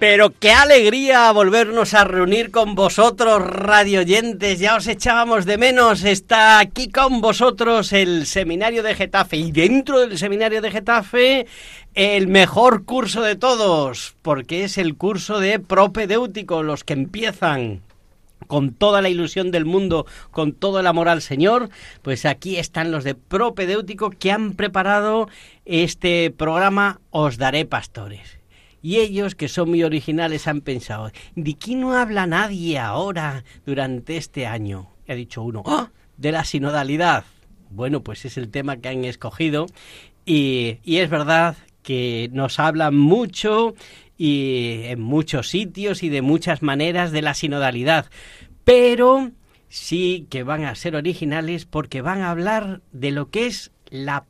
Pero qué alegría volvernos a reunir con vosotros, radioyentes. Ya os echábamos de menos. Está aquí con vosotros el Seminario de Getafe. Y dentro del Seminario de Getafe, el mejor curso de todos. Porque es el curso de propedéutico, los que empiezan con toda la ilusión del mundo, con todo el amor al Señor, pues aquí están los de propedéutico que han preparado este programa Os daré pastores. Y ellos, que son muy originales, han pensado, ¿de qué no habla nadie ahora durante este año? Ha dicho uno, ¡Ah! de la sinodalidad. Bueno, pues es el tema que han escogido y, y es verdad que nos hablan mucho y en muchos sitios y de muchas maneras de la sinodalidad, pero sí que van a ser originales porque van a hablar de lo que es la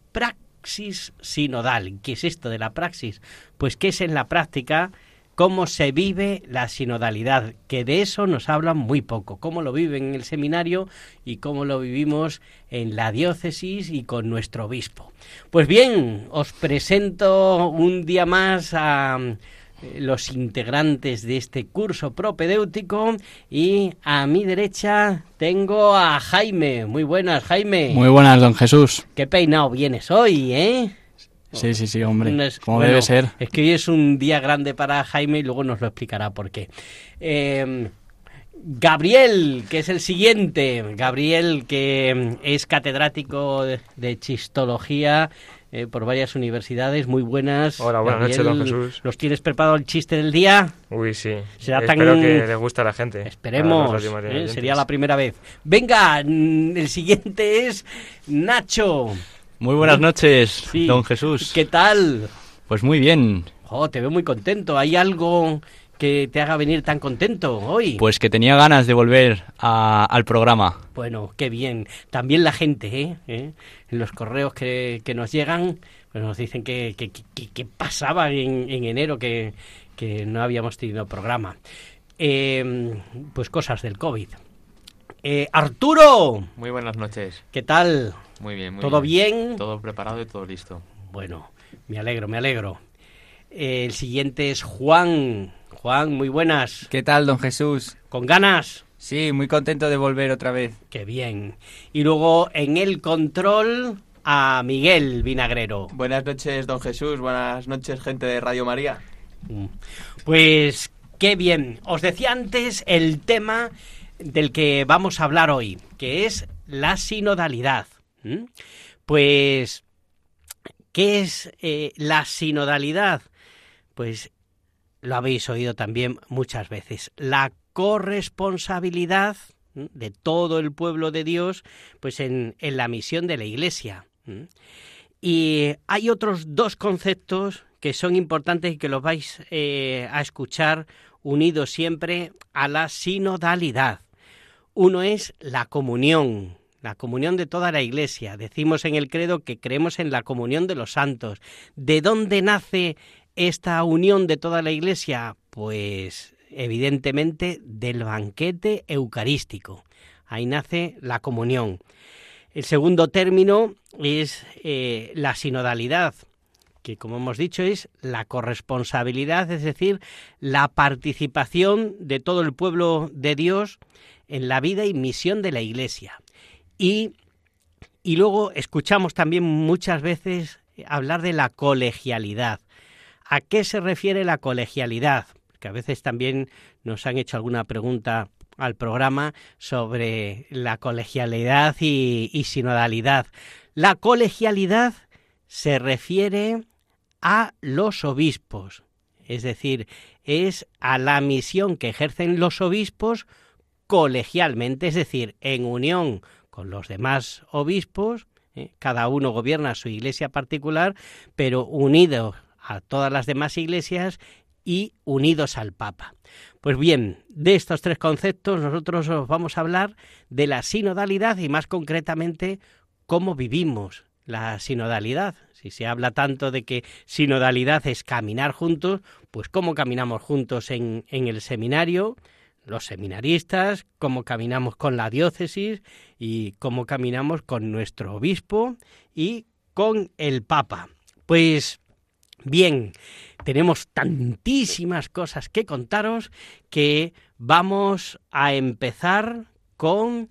praxis sinodal. ¿Qué es esto de la praxis? Pues qué es en la práctica cómo se vive la sinodalidad, que de eso nos hablan muy poco, cómo lo viven en el seminario y cómo lo vivimos en la diócesis y con nuestro obispo. Pues bien, os presento un día más a los integrantes de este curso propedéutico y a mi derecha tengo a Jaime. Muy buenas, Jaime. Muy buenas, don Jesús. Qué peinado vienes hoy, ¿eh? Sí, sí, sí, hombre. Como bueno, debe ser. Es que hoy es un día grande para Jaime y luego nos lo explicará por qué. Eh, Gabriel, que es el siguiente. Gabriel, que es catedrático de chistología eh, por varias universidades muy buenas. Hola, buenas noches, don Jesús. ¿Nos tienes preparado el chiste del día? Uy, sí. Será tan- Espero que le guste a la gente. Esperemos, ¿eh? sería la primera vez. Venga, mm, el siguiente es Nacho. Muy buenas noches, Sí. don Jesús. ¿Qué tal? Pues muy bien. Te veo muy contento. ¿Hay algo que te haga venir tan contento hoy? Pues que tenía ganas de volver a- al programa. Bueno, qué bien. También la gente, ¿eh? ¿Eh? En los correos que, que nos llegan, pues nos dicen que, que, que- que pasaba en, en enero que, que no habíamos tenido programa. Eh, pues cosas del COVID. Eh, Arturo, Muy buenas noches. ¿qué tal? Muy bien, muy ¿Todo bien? Todo preparado y todo listo. Bueno, me alegro, me alegro. Eh, el siguiente es Juan. Juan, muy buenas. ¿Qué tal, don Jesús? ¿Con ganas? Sí, muy contento de volver otra vez. Qué bien. Y luego en el control a Miguel Vinagrero. Buenas noches, don Jesús. Buenas noches, gente de Radio María. Mm. Pues qué bien. Os decía antes el tema del que vamos a hablar hoy, que es la sinodalidad. ¿Mm? Pues, ¿qué es eh, la sinodalidad? Pues lo habéis oído también muchas veces. La corresponsabilidad de todo el pueblo de Dios, pues en, en la misión de la Iglesia. Y hay otros dos conceptos que son importantes y que los vais eh, a escuchar unidos siempre a la sinodalidad. Uno es la comunión, la comunión de toda la Iglesia. Decimos en el credo que creemos en la comunión de los santos. ¿De dónde nace esta unión de toda la Iglesia? Pues evidentemente del banquete eucarístico. Ahí nace la comunión. El segundo término es eh, la sinodalidad, que como hemos dicho es la corresponsabilidad, es decir, la participación de todo el pueblo de Dios en la vida y misión de la Iglesia. Y, y luego escuchamos también muchas veces hablar de la colegialidad. ¿A qué se refiere la colegialidad? Que a veces también nos han hecho alguna pregunta al programa sobre la colegialidad y, sinodalidad. La colegialidad se refiere a los obispos, es decir, es a la misión que ejercen los obispos colegialmente, es decir, en unión con los demás obispos, ¿eh? cada uno gobierna su iglesia particular, pero unidos a todas las demás iglesias y unidos al Papa. Pues bien, de estos tres conceptos nosotros os vamos a hablar de la sinodalidad y más concretamente cómo vivimos la sinodalidad. Si se habla tanto de que sinodalidad es caminar juntos, pues cómo caminamos juntos en, en el seminario, los seminaristas, cómo caminamos con la diócesis y cómo caminamos con nuestro obispo y con el Papa. Pues bien, tenemos tantísimas cosas que contaros que vamos a empezar con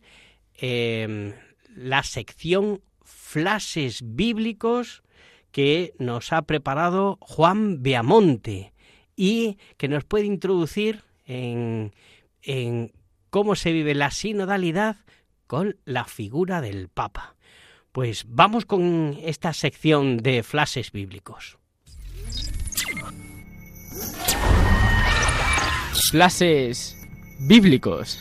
eh, la sección flashes bíblicos que nos ha preparado Juan Beamonte y que nos puede introducir en, cómo se vive la sinodalidad con la figura del Papa. Pues vamos con esta sección de flashes bíblicos. Flashes bíblicos.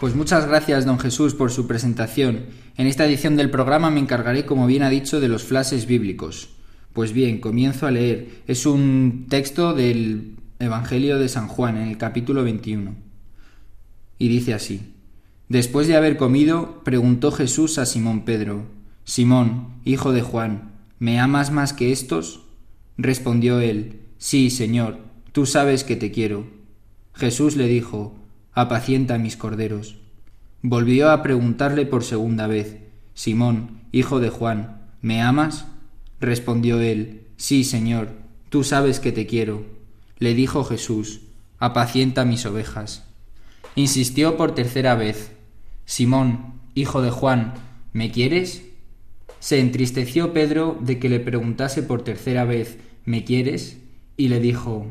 Pues muchas gracias, don Jesús, por su presentación. En esta edición del programa me encargaré, como bien ha dicho, de los flashes bíblicos. Pues bien, comienzo a leer. Es un texto del Evangelio de San Juan, en el capítulo 21. Y dice así. Después de haber comido, preguntó Jesús a Simón Pedro, Simón, hijo de Juan, ¿me amas más que estos? Respondió él, Sí, Señor, tú sabes que te quiero. Jesús le dijo, Apacienta mis corderos. Volvió a preguntarle por segunda vez, Simón, hijo de Juan, ¿me amas? Respondió él, Sí, Señor, tú sabes que te quiero. Le dijo Jesús, Apacienta mis ovejas. Insistió por tercera vez, Simón, hijo de Juan, ¿me quieres? Se entristeció Pedro de que le preguntase por tercera vez, ¿me quieres? Y le dijo,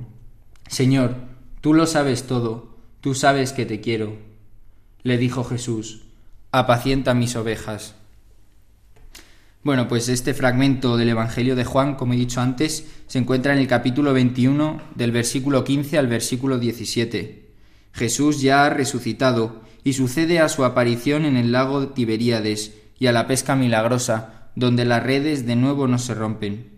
Señor, tú lo sabes todo, tú sabes que te quiero. Le dijo Jesús, apacienta mis ovejas. Bueno, pues este fragmento del Evangelio de Juan, como he dicho antes, se encuentra en el capítulo 21 del versículo 15 al versículo 17. Jesús ya ha resucitado y sucede a su aparición en el lago Tiberíades y a la pesca milagrosa, donde las redes de nuevo no se rompen.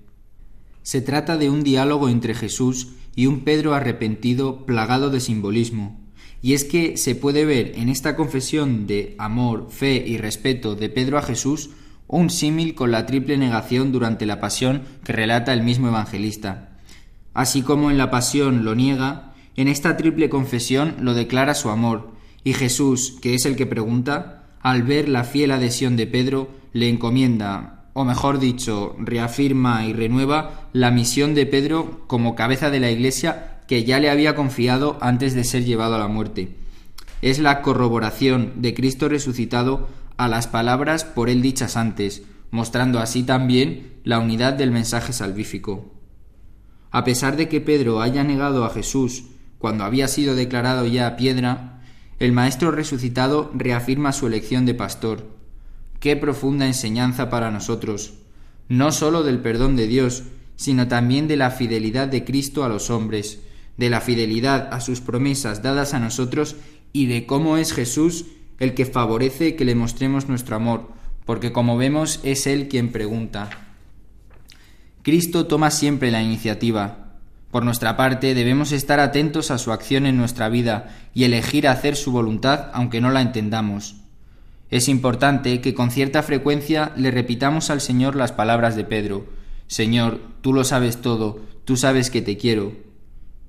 Se trata de un diálogo entre Jesús y un Pedro arrepentido plagado de simbolismo, y es que se puede ver en esta confesión de amor, fe y respeto de Pedro a Jesús un símil con la triple negación durante la pasión que relata el mismo evangelista. Así como en la pasión lo niega, en esta triple confesión lo declara su amor, y Jesús, que es el que pregunta, al ver la fiel adhesión de Pedro, le encomienda, o mejor dicho, reafirma y renueva la misión de Pedro como cabeza de la Iglesia que ya le había confiado antes de ser llevado a la muerte. Es la corroboración de Cristo resucitado a las palabras por él dichas antes, mostrando así también la unidad del mensaje salvífico. A pesar de que Pedro haya negado a Jesús cuando había sido declarado ya piedra, el Maestro resucitado reafirma su elección de pastor. Qué profunda enseñanza para nosotros, no sólo del perdón de Dios, sino también de la fidelidad de Cristo a los hombres, de la fidelidad a sus promesas dadas a nosotros y de cómo es Jesús el que favorece que le mostremos nuestro amor, porque como vemos es Él quien pregunta. Cristo toma siempre la iniciativa. Por nuestra parte debemos estar atentos a su acción en nuestra vida y elegir hacer su voluntad aunque no la entendamos. Es importante que con cierta frecuencia le repitamos al Señor las palabras de Pedro, Señor, tú lo sabes todo, tú sabes que te quiero,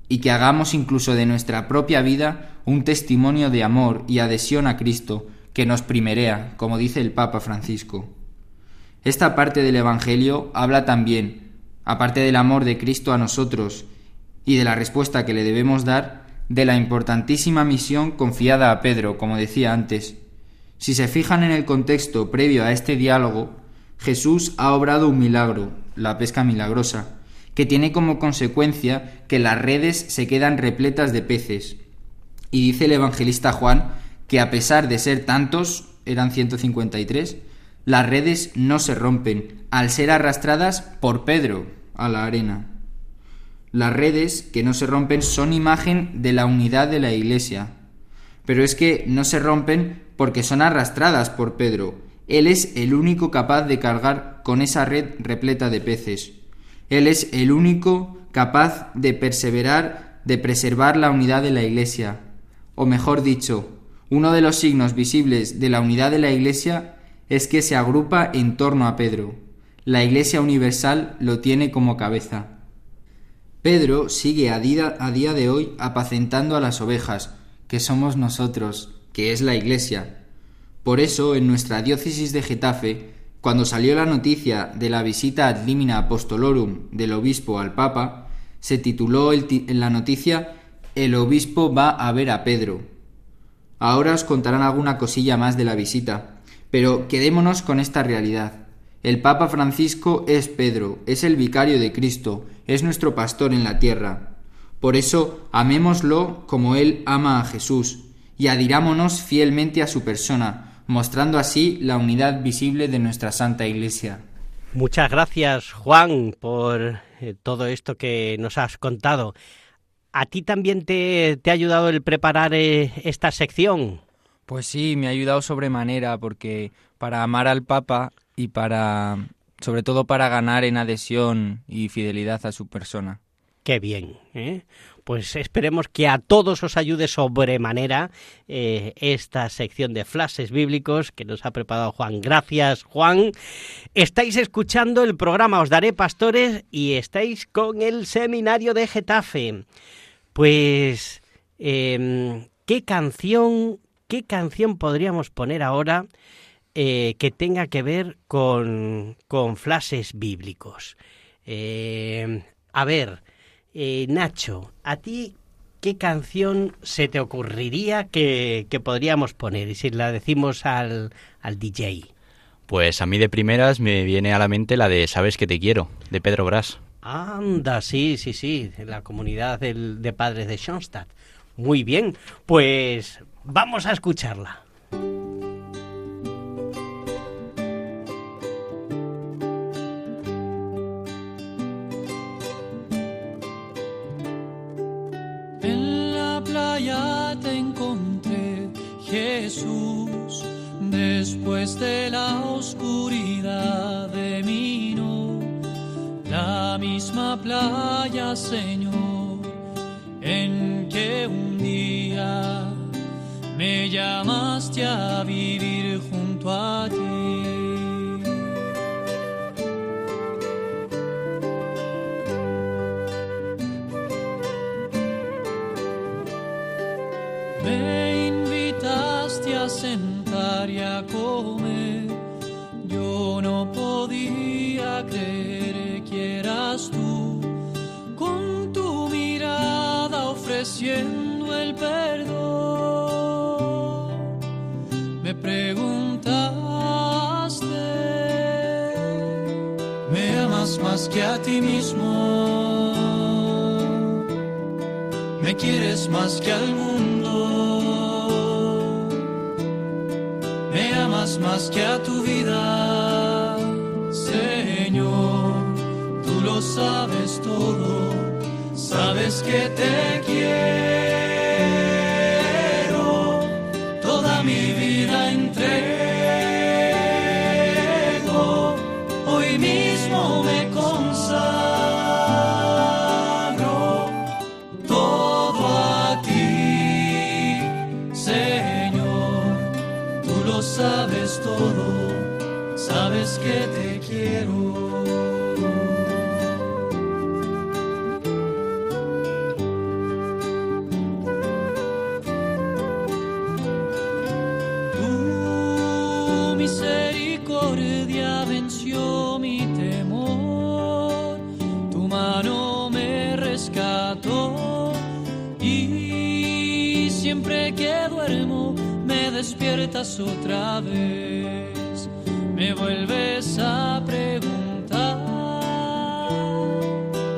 y que hagamos incluso de nuestra propia vida un testimonio de amor y adhesión a Cristo que nos primerea, como dice el Papa Francisco. Esta parte del Evangelio habla también, aparte del amor de Cristo a nosotros y de la respuesta que le debemos dar, de la importantísima misión confiada a Pedro, como decía antes. Si se fijan en el contexto previo a este diálogo, Jesús ha obrado un milagro, la pesca milagrosa, que tiene como consecuencia que las redes se quedan repletas de peces. Y dice el evangelista Juan que a pesar de ser tantos, eran 153, las redes no se rompen al ser arrastradas por Pedro a la arena. Las redes que no se rompen son imagen de la unidad de la Iglesia. Pero es que no se rompen porque son arrastradas por Pedro. Él es el único capaz de cargar con esa red repleta de peces. Él es el único capaz de perseverar, de preservar la unidad de la Iglesia. O mejor dicho, uno de los signos visibles de la unidad de la Iglesia es que se agrupa en torno a Pedro. La Iglesia Universal lo tiene como cabeza. Pedro sigue a día, a día de hoy apacentando a las ovejas, que somos nosotros, que es la Iglesia. Por eso, en nuestra diócesis de Getafe, cuando salió la noticia de la visita ad limina apostolorum del obispo al Papa, se tituló en la noticia El obispo va a ver a Pedro. Ahora os contarán alguna cosilla más de la visita, pero quedémonos con esta realidad. El Papa Francisco es Pedro, es el vicario de Cristo, es nuestro pastor en la tierra. Por eso, amémoslo como Él ama a Jesús, y adirámonos fielmente a su persona, mostrando así la unidad visible de nuestra Santa Iglesia. Muchas gracias, Juan, por eh, todo esto que nos has contado. ¿A ti también te, te ha ayudado el preparar eh, esta sección? Pues sí, me ha ayudado sobremanera, porque para amar al Papa y para, sobre todo para ganar en adhesión y fidelidad a su persona. Qué bien, ¿eh? Pues esperemos que a todos os ayude sobremanera eh, esta sección de flashes bíblicos que nos ha preparado Juan. Gracias, Juan. Estáis escuchando el programa Os Daré Pastores y estáis con el seminario de Getafe. Pues, em, ¿qué canción, qué canción podríamos poner ahora eh, que tenga que ver con, con flashes bíblicos? Em, a ver, eh, Nacho, ¿a ti qué canción se te ocurriría que, que podríamos poner? Y si la decimos al, al DJ. Pues a mí de primeras me viene a la mente la de Sabes que te quiero, de Pedro Brás. Anda, sí, sí, sí, la comunidad del, de padres de Schoenstatt. Muy bien, pues vamos a escucharla. Jesús, después de la oscuridad de mi no, la misma playa, Señor, en que un día me llamaste a vivir junto a que a ti mismo? me quieres más que al mundo, me amas más que a tu vida, Señor, tú lo sabes todo, sabes que te quiero, siempre que duermo me despiertas otra vez, me vuelves a preguntar,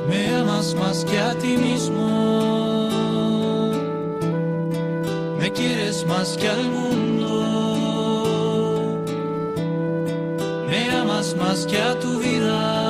¿me amas más que a ti mismo? ¿Me quieres más que al mundo? me amas más que a tu vida,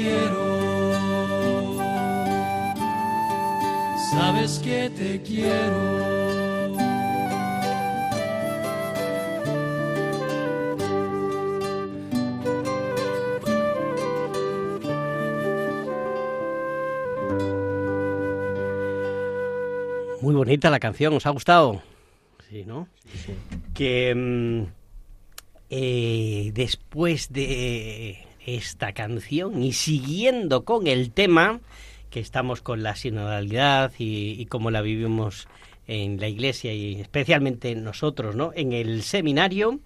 quiero. Sabes que te quiero. Muy bonita la canción, ¿os ha gustado? Sí, ¿no? Que mm, eh, después de esta canción y siguiendo con el tema, que estamos con la sinodalidad y, cómo la vivimos en la iglesia y especialmente nosotros, ¿no? En el seminario,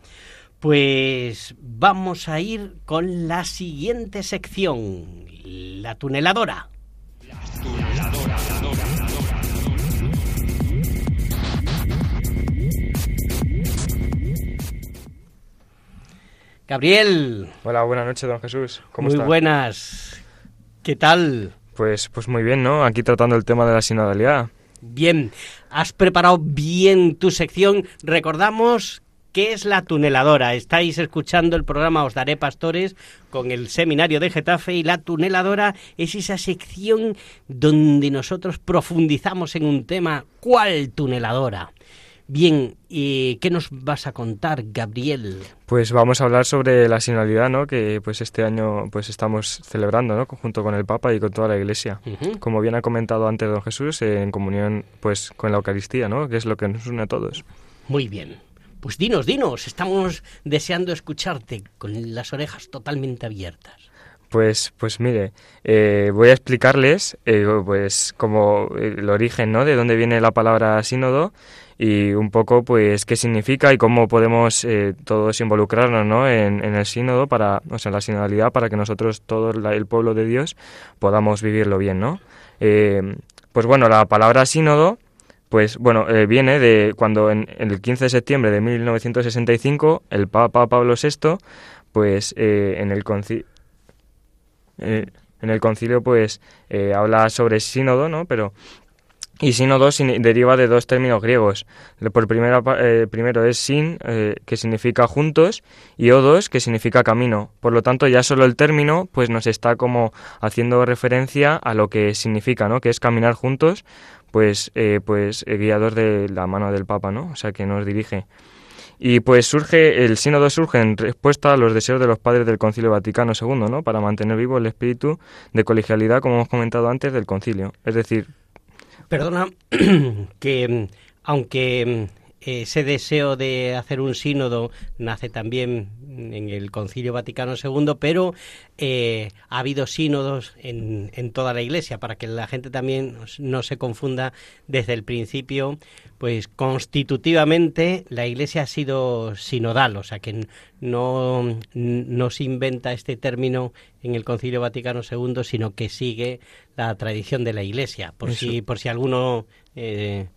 pues vamos a ir con la siguiente sección, la tuneladora. Gabriel. Hola, buenas noches, don Jesús. ¿Cómo muy está? buenas. ¿Qué tal? Pues, pues muy bien, ¿no? Aquí tratando el tema de la sinodalidad. Bien, has preparado bien tu sección. Recordamos qué es la tuneladora. Estáis escuchando el programa Os Daré Pastores con el seminario de Getafe y la tuneladora es esa sección donde nosotros profundizamos en un tema. ¿Cuál tuneladora? Bien, ¿y qué nos vas a contar, Gabriel? Pues vamos a hablar sobre la sinodalidad, ¿no? Que pues este año pues estamos celebrando, ¿no? Junto con el Papa y con toda la Iglesia. Como bien ha comentado antes don Jesús, en comunión pues con la Eucaristía, ¿no? Que es lo que nos une a todos. Muy bien. Pues dinos, dinos, estamos deseando escucharte con las orejas totalmente abiertas. Pues, pues mire, eh, voy a explicarles eh, pues como eh, el origen, ¿no? De dónde viene la palabra sínodo y un poco pues qué significa y cómo podemos eh, todos involucrarnos, ¿no? En, en el sínodo para, o sea, en la sinodalidad para que nosotros todo la- el pueblo de Dios podamos vivirlo bien, ¿no? Eh, pues bueno, la palabra sínodo pues bueno, eh, viene de cuando en, el 15 de septiembre de 1965 el Papa Pablo VI, pues eh, en el concilio en el concilio pues habla sobre sínodo, ¿no? Pero y sínodo deriva de dos términos griegos. Por primera, eh, primero es sin, eh, que significa juntos, y odos, que significa camino. Por lo tanto, ya solo el término pues nos está como haciendo referencia a lo que significa, ¿no? Que es caminar juntos, pues, eh, pues eh, guiados de la mano del Papa, ¿no? O sea, que nos dirige. Y pues surge, el sínodo surge en respuesta a los deseos de los padres del Concilio Vaticano II, ¿no? Para mantener vivo el espíritu de colegialidad, como hemos comentado antes, del concilio. Es decir, Perdona que mm, aunque mm, ese deseo de hacer un sínodo nace también en el Concilio Vaticano II, pero eh, ha habido sínodos en, en toda la Iglesia para que la gente también no se confunda desde el principio, pues constitutivamente la Iglesia ha sido sinodal, o sea que no, no se inventa este término en el Concilio Vaticano II, sino que sigue la tradición de la Iglesia, por Eso. si por si alguno eh,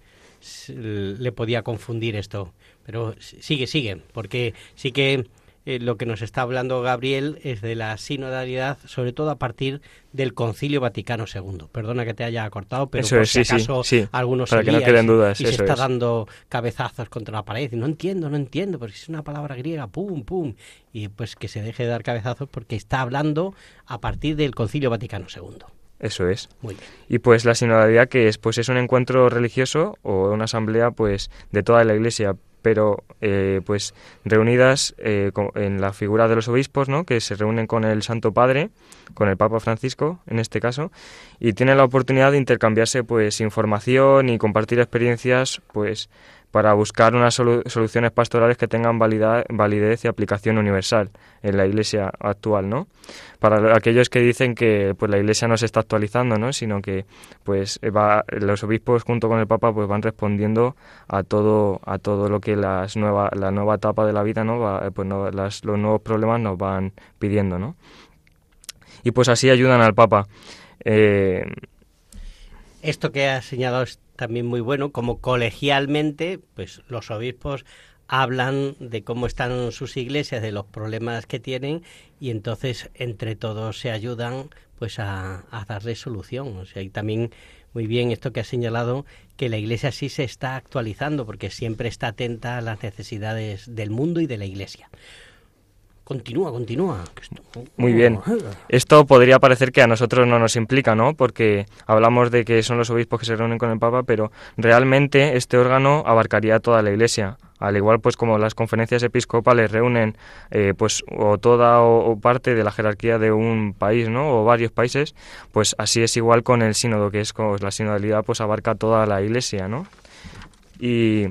le podía confundir esto. Pero sigue, sigue, porque sí que eh, lo que nos está hablando Gabriel es de la sinodalidad, sobre todo a partir del Concilio Vaticano II. Perdona que te haya cortado, pero Eso por es, si sí, acaso sí, algunos para se que no queden y se- dudas, y se está es. dando cabezazos contra la pared. No entiendo, no entiendo, porque es una palabra griega, pum, pum. Y pues que se deje de dar cabezazos porque está hablando a partir del Concilio Vaticano II. Eso es. Muy bien. Y pues la sinodalidad que es, pues es un encuentro religioso o una asamblea pues de toda la Iglesia, pero eh, pues reunidas eh, en la figura de los obispos, ¿no? Que se reúnen con el Santo Padre, con el Papa Francisco en este caso, y tienen la oportunidad de intercambiarse pues información y compartir experiencias pues para buscar unas solu- soluciones pastorales que tengan validez y aplicación universal en la Iglesia actual, ¿no? Para lo- aquellos que dicen que pues la Iglesia no se está actualizando, ¿no? Sino que pues va, los obispos junto con el Papa pues van respondiendo a todo a todo lo que las nueva la nueva etapa de la vida, ¿no? Va, eh, pues no- las- los nuevos problemas nos van pidiendo, ¿no? Y pues así ayudan al Papa. Eh, Esto que has señalado también muy bueno, como colegialmente, pues los obispos hablan de cómo están sus iglesias, de los problemas que tienen y entonces entre todos se ayudan pues a, a darle solución. O sea, y también muy bien esto que ha señalado, que la Iglesia sí se está actualizando, porque siempre está atenta a las necesidades del mundo y de la Iglesia. Continúa, continúa. Muy bien. Esto podría parecer que a nosotros no nos implica, ¿no? Porque hablamos de que son los obispos que se reúnen con el Papa, pero realmente este órgano abarcaría toda la Iglesia. Al igual, pues como las conferencias episcopales reúnen, eh, pues o toda o, o parte de la jerarquía de un país, ¿no? O varios países, pues así es igual con el sínodo, que es como la sinodalidad, pues abarca toda la Iglesia, ¿no? Y,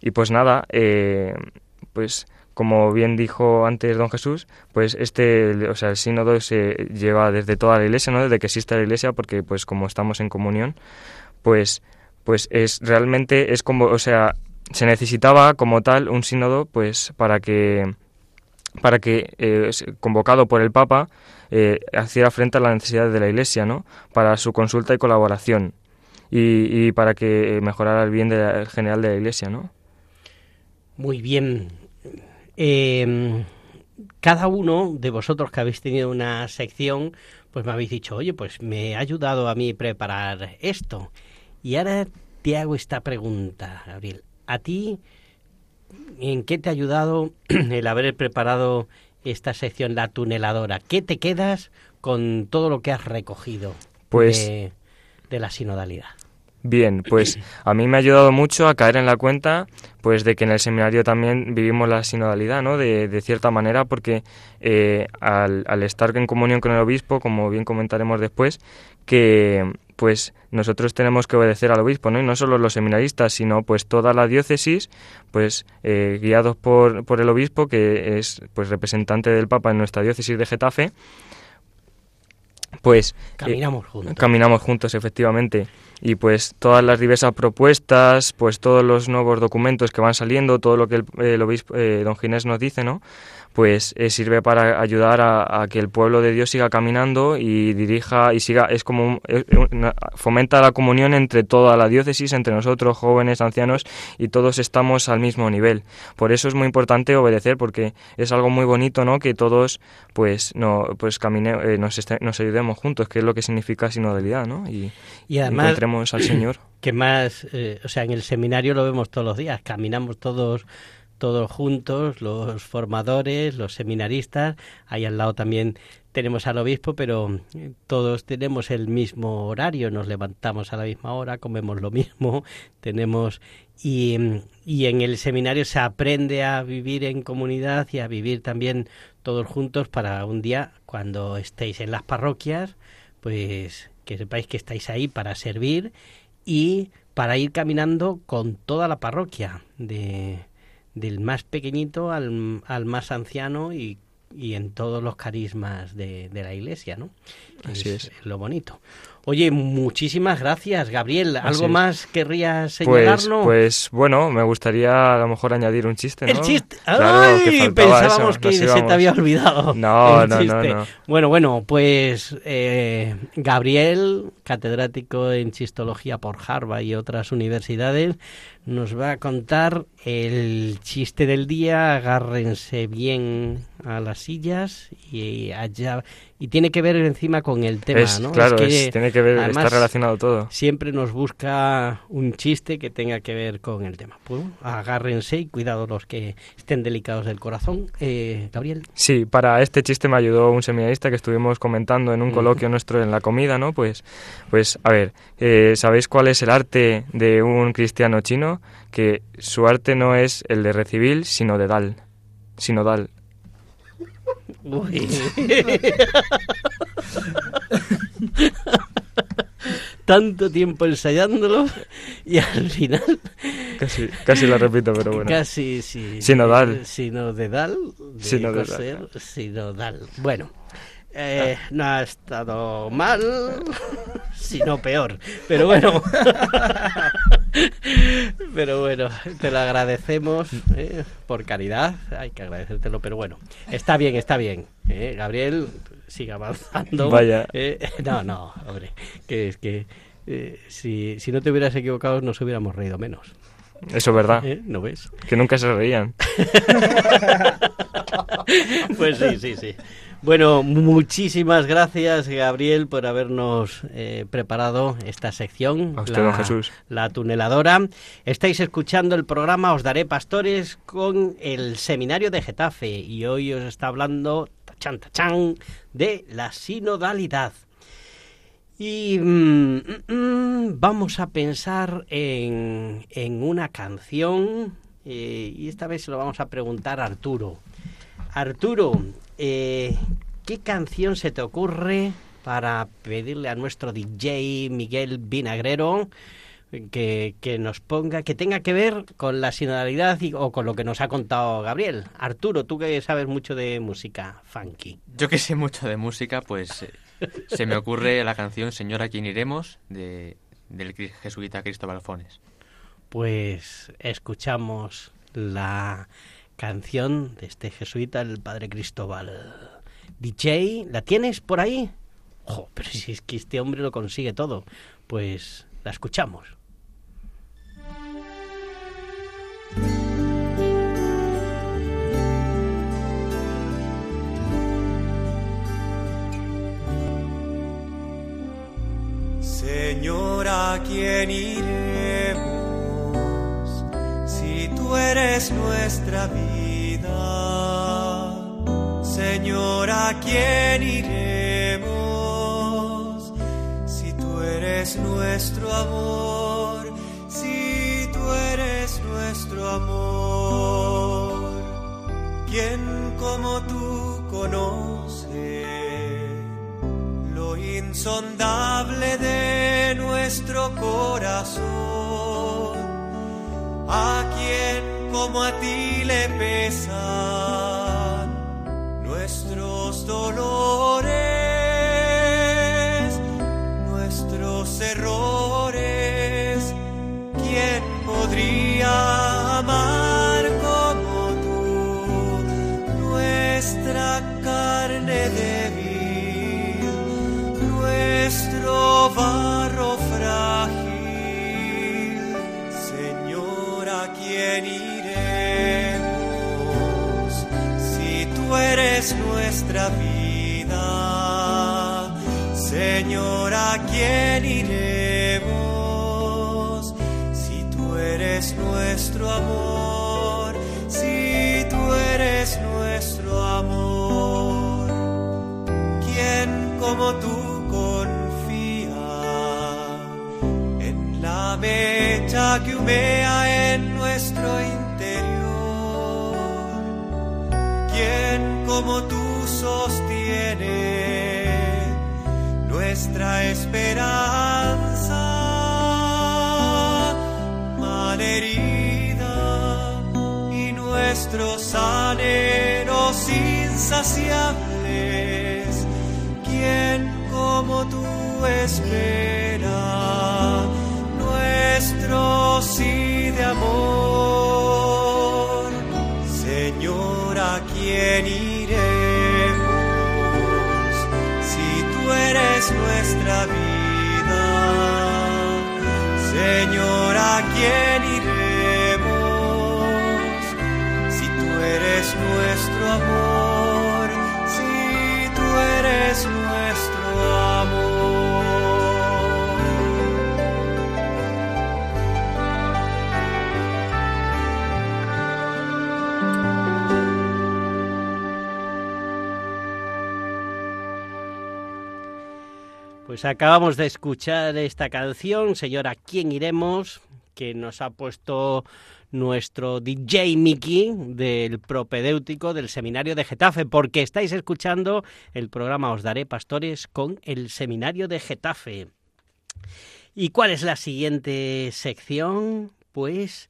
y pues nada, eh, pues como bien dijo antes don Jesús, pues este, o sea, el sínodo se lleva desde toda la iglesia, ¿no? Desde que existe la iglesia, porque pues como estamos en comunión, pues, pues es realmente es como, o sea, se necesitaba como tal un sínodo, pues para que para que eh, convocado por el Papa eh, hiciera frente a las necesidades de la Iglesia, ¿no? Para su consulta y colaboración y, y para que mejorara el bien de la- general de la Iglesia, ¿no? Muy bien. Eh, cada uno de vosotros que habéis tenido una sección, pues me habéis dicho, oye, pues me ha ayudado a mí preparar esto. Y ahora te hago esta pregunta, Gabriel. ¿A ti en qué te ha ayudado el haber preparado esta sección, la tuneladora? ¿Qué te quedas con todo lo que has recogido Pues- de, de la sinodalidad? Bien, pues a mí me ha ayudado mucho a caer en la cuenta pues de que en el seminario también vivimos la sinodalidad, ¿no? De, de cierta manera, porque eh, al, al estar en comunión con el obispo, como bien comentaremos después, que pues nosotros tenemos que obedecer al obispo, ¿no? Y no solo los seminaristas, sino pues toda la diócesis, pues eh, guiados por, por el obispo, que es pues representante del Papa en nuestra diócesis de Getafe, pues eh, Caminamos juntos. Caminamos juntos, efectivamente. Y pues todas las diversas propuestas, pues todos los nuevos documentos que van saliendo, todo lo que el, el obispo eh, don Ginés nos dice, ¿no? Pues eh, sirve para ayudar a, a que el pueblo de Dios siga caminando y dirija y siga, es como un- es una- fomenta la comunión entre toda la diócesis, entre nosotros, jóvenes, ancianos, y todos estamos al mismo nivel. Por eso es muy importante obedecer, porque es algo muy bonito, ¿no? Que todos, pues, no, pues camine, eh, nos, este- nos ayudemos juntos, que es lo que significa sinodalidad, ¿no? Y, Y además, encontremos al Señor. que más, eh, o sea, en el seminario lo vemos todos los días, caminamos todos todos juntos, los formadores, los seminaristas, ahí al lado también tenemos al obispo, pero eh, todos tenemos el mismo horario, nos levantamos a la misma hora, comemos lo mismo, tenemos y, mm, y en el seminario se aprende a vivir en comunidad y a vivir también todos juntos para un día cuando estéis en las parroquias, pues que sepáis que estáis ahí para servir y para ir caminando con toda la parroquia, de, del más pequeñito al, al más anciano y, y en todos los carismas de, de la iglesia, ¿no? Así es. lo bonito. Oye, muchísimas gracias, Gabriel. ¿Algo más querrías Pues, señalarnos? pues bueno, me gustaría a lo mejor añadir un chiste, ¿no? El chiste. Claro, ¡Ay! Pensábamos eso, que se te había olvidado. No, el no, no, no. Bueno, bueno, pues eh, Gabriel, catedrático en Chistología por Harvard y otras universidades, nos va a contar el chiste del día. Agárrense bien a las sillas y allá. Y tiene que ver encima con el tema, Es- ¿no? claro, que, es- tiene que ver, además, está relacionado todo. Siempre nos busca un chiste que tenga que ver con el tema. Pues agárrense y cuidado los que estén delicados del corazón. Eh, Gabriel. Sí, para este chiste me ayudó un seminarista que estuvimos comentando en un coloquio nuestro en la comida, ¿no? Pues, pues a ver, eh, ¿sabéis cuál es el arte de un cristiano chino? Que su arte no es el de recibir, sino de dar. Sinodal. Uy. Tanto tiempo ensayándolo y al final Casi, casi lo repito, pero bueno. casi sí, Sinodal. sinodal de Sinodal. coser, sinodal. Bueno, eh, no ha estado mal, sino peor. Pero bueno, pero bueno, te lo agradecemos eh, por caridad. Hay que agradecértelo, pero bueno, está bien, está bien. eh, Gabriel, sigue avanzando. Vaya. Eh, no, no, hombre, que es que eh, si, si no te hubieras equivocado nos hubiéramos reído menos. Eso es verdad. ¿Eh? ¿No ves? Que nunca se reían. Pues sí, sí, sí. Bueno, muchísimas gracias, Gabriel, por habernos eh, preparado esta sección. A usted, don Jesús. La tuneladora. Estáis escuchando el programa Os Daré Pastores con el Seminario de Getafe y hoy os está hablando, tachan, tachan, de la sinodalidad. Y mm, mm, mm, vamos a pensar en, en una canción eh, y esta vez se lo vamos a preguntar a Arturo. Arturo, eh, ¿qué canción se te ocurre para pedirle a nuestro DJ Miguel Vinagrero que, que nos ponga, que tenga que ver con la sinodalidad y- o con lo que nos ha contado Gabriel? Arturo, tú que sabes mucho de música funky. Yo que sé mucho de música, pues eh, se me ocurre la canción Señora, ¿quién iremos? de, del jesuita Cristóbal Fones. Pues escuchamos la canción de este jesuita, el padre Cristóbal. DJ, ¿la tienes por ahí? Jo, pero si es que este hombre lo consigue todo. Pues la escuchamos. Señor, ¿a quién si tú eres nuestra vida? Señor, ¿a quién iremos si tú eres nuestro amor? Si tú eres nuestro amor, ¿quién como tú conoce? lo insondable de nuestro corazón. A quien como a ti le pesan nuestros dolores, quién iremos si tú eres nuestro amor? Si tú eres nuestro amor. ¿Quién como tú confía en la mecha que humea nuestra esperanza malherida y nuestros anhelos insaciables? ¿Quién como tú espera nuestra vida? Señor, ¿a quién iremos si tú eres nuestro amor? Pues acabamos de escuchar esta canción, señora, ¿quién iremos? Que nos ha puesto nuestro DJ Mickey del propedéutico del seminario de Getafe, porque estáis escuchando el programa Os Daré Pastores con el seminario de Getafe. ¿Y cuál es la siguiente sección? Pues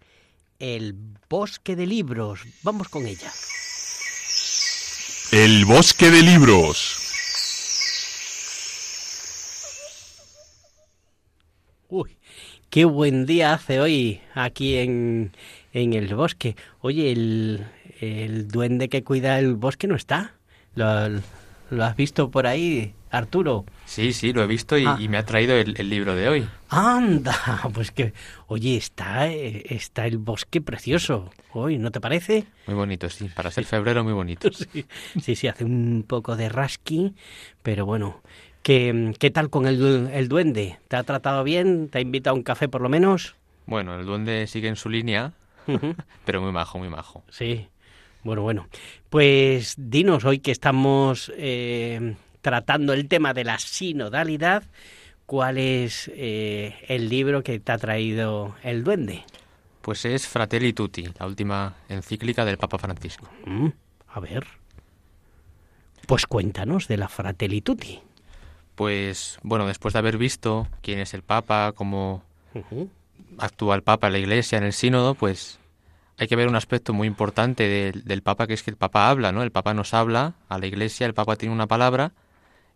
el bosque de libros. Vamos con ella. El bosque de libros. Uy, qué buen día hace hoy aquí en, en el bosque. Oye, el, el duende que cuida el bosque no está. Lo- ¿Lo has visto por ahí, Arturo? Sí, sí, lo he visto y, Ah. y me ha traído el, el libro de hoy. Anda, pues que, oye, está, está el bosque precioso hoy, ¿no te parece? Muy bonito, sí. Para ser febrero, muy bonito. Sí, sí, sí, hace un poco de rasqui, pero bueno. ¿Qué, qué tal con el, el duende? ¿Te ha tratado bien? ¿Te ha invitado a un café por lo menos? Bueno, el duende sigue en su línea, pero muy majo, muy majo. Sí, bueno, bueno. Pues dinos hoy que estamos eh, tratando el tema de la sinodalidad, ¿cuál es eh, el libro que te ha traído el duende? Pues es Fratelli Tutti, la última encíclica del Papa Francisco. Mm, a ver. Pues cuéntanos de la Fratelli Tutti. Pues bueno, después de haber visto quién es el Papa, cómo Ujú. actúa el Papa en la Iglesia, en el Sínodo, pues hay que ver un aspecto muy importante del, del Papa, que es que el Papa habla, ¿no? El Papa nos habla a la Iglesia, el Papa tiene una palabra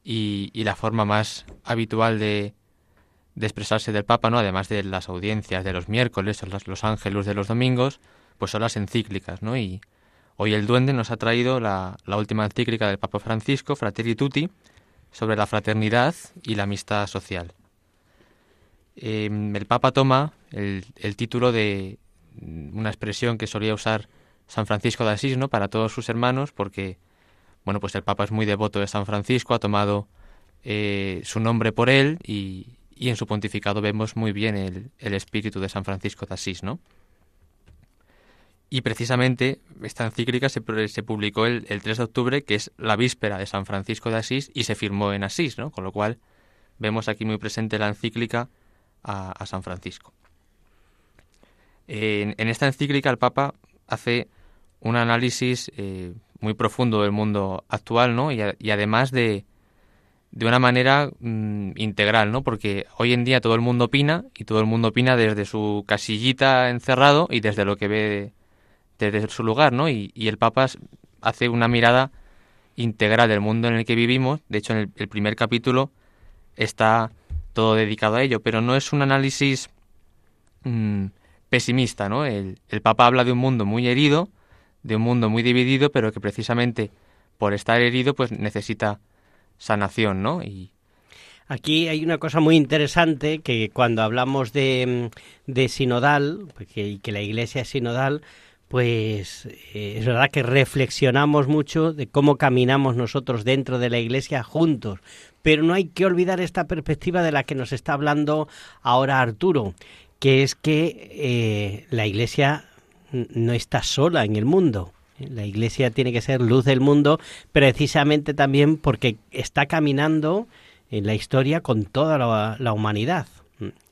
y, y la forma más habitual de, de expresarse del Papa, ¿no? Además de las audiencias de los miércoles, o los, los ángelos de los domingos, pues son las encíclicas, ¿no? Y hoy el Duende nos ha traído la, la última encíclica del Papa Francisco, Fratelli Tutti, sobre la fraternidad y la amistad social. Eh, el Papa toma el, el título de una expresión que solía usar San Francisco de Asís, ¿no? Para todos sus hermanos, porque, bueno, pues el Papa es muy devoto de San Francisco, ha tomado eh, su nombre por él y, y en su pontificado vemos muy bien el, el espíritu de San Francisco de Asís, ¿no? Y precisamente esta encíclica se, se publicó el, el 3 de octubre, que es la víspera de San Francisco de Asís, y se firmó en Asís, ¿no? Con lo cual vemos aquí muy presente la encíclica a, a San Francisco. En, esta encíclica el Papa hace un análisis eh, muy profundo del mundo actual, ¿no? Y además de, de una manera mm, integral, ¿no? Porque hoy en día todo el mundo opina y todo el mundo opina desde su casillita encerrado y desde lo que ve desde su lugar, ¿no? Y, el Papa hace una mirada integral del mundo en el que vivimos. De hecho, en el, primer capítulo está todo dedicado a ello, pero no es un análisis mm, pesimista, ¿no? El, Papa habla de un mundo muy herido, de un mundo muy dividido, pero que precisamente por estar herido, pues necesita sanación, ¿no? Y Aquí hay una cosa muy interesante que cuando hablamos de, mm, de sinodal, y que la iglesia es sinodal, pues eh, es verdad que reflexionamos mucho de cómo caminamos nosotros dentro de la iglesia juntos. Pero no hay que olvidar esta perspectiva de la que nos está hablando ahora Arturo, que es que eh, la iglesia no está sola en el mundo. La iglesia tiene que ser luz del mundo precisamente también porque está caminando en la historia con toda la, la humanidad.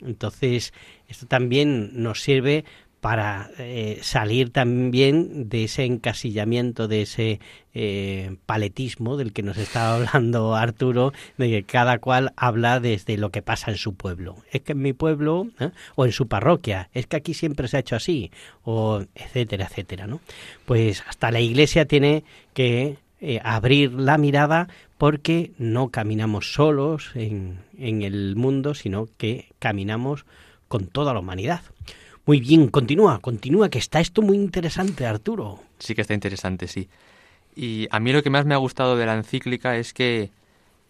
Entonces, esto también nos sirve para eh, salir también de ese encasillamiento, de ese eh, paletismo del que nos estaba hablando Arturo, de que cada cual habla desde lo que pasa en su pueblo. Es que en mi pueblo, ¿eh? o en su parroquia, es que aquí siempre se ha hecho así, o etcétera, etcétera, ¿no? Pues hasta la iglesia tiene que eh, abrir la mirada porque no caminamos solos en, en el mundo, sino que caminamos con toda la humanidad. Muy bien, continúa, continúa, que está esto muy interesante, Arturo. sí que está interesante, sí. Y a mí lo que más me ha gustado de la encíclica es que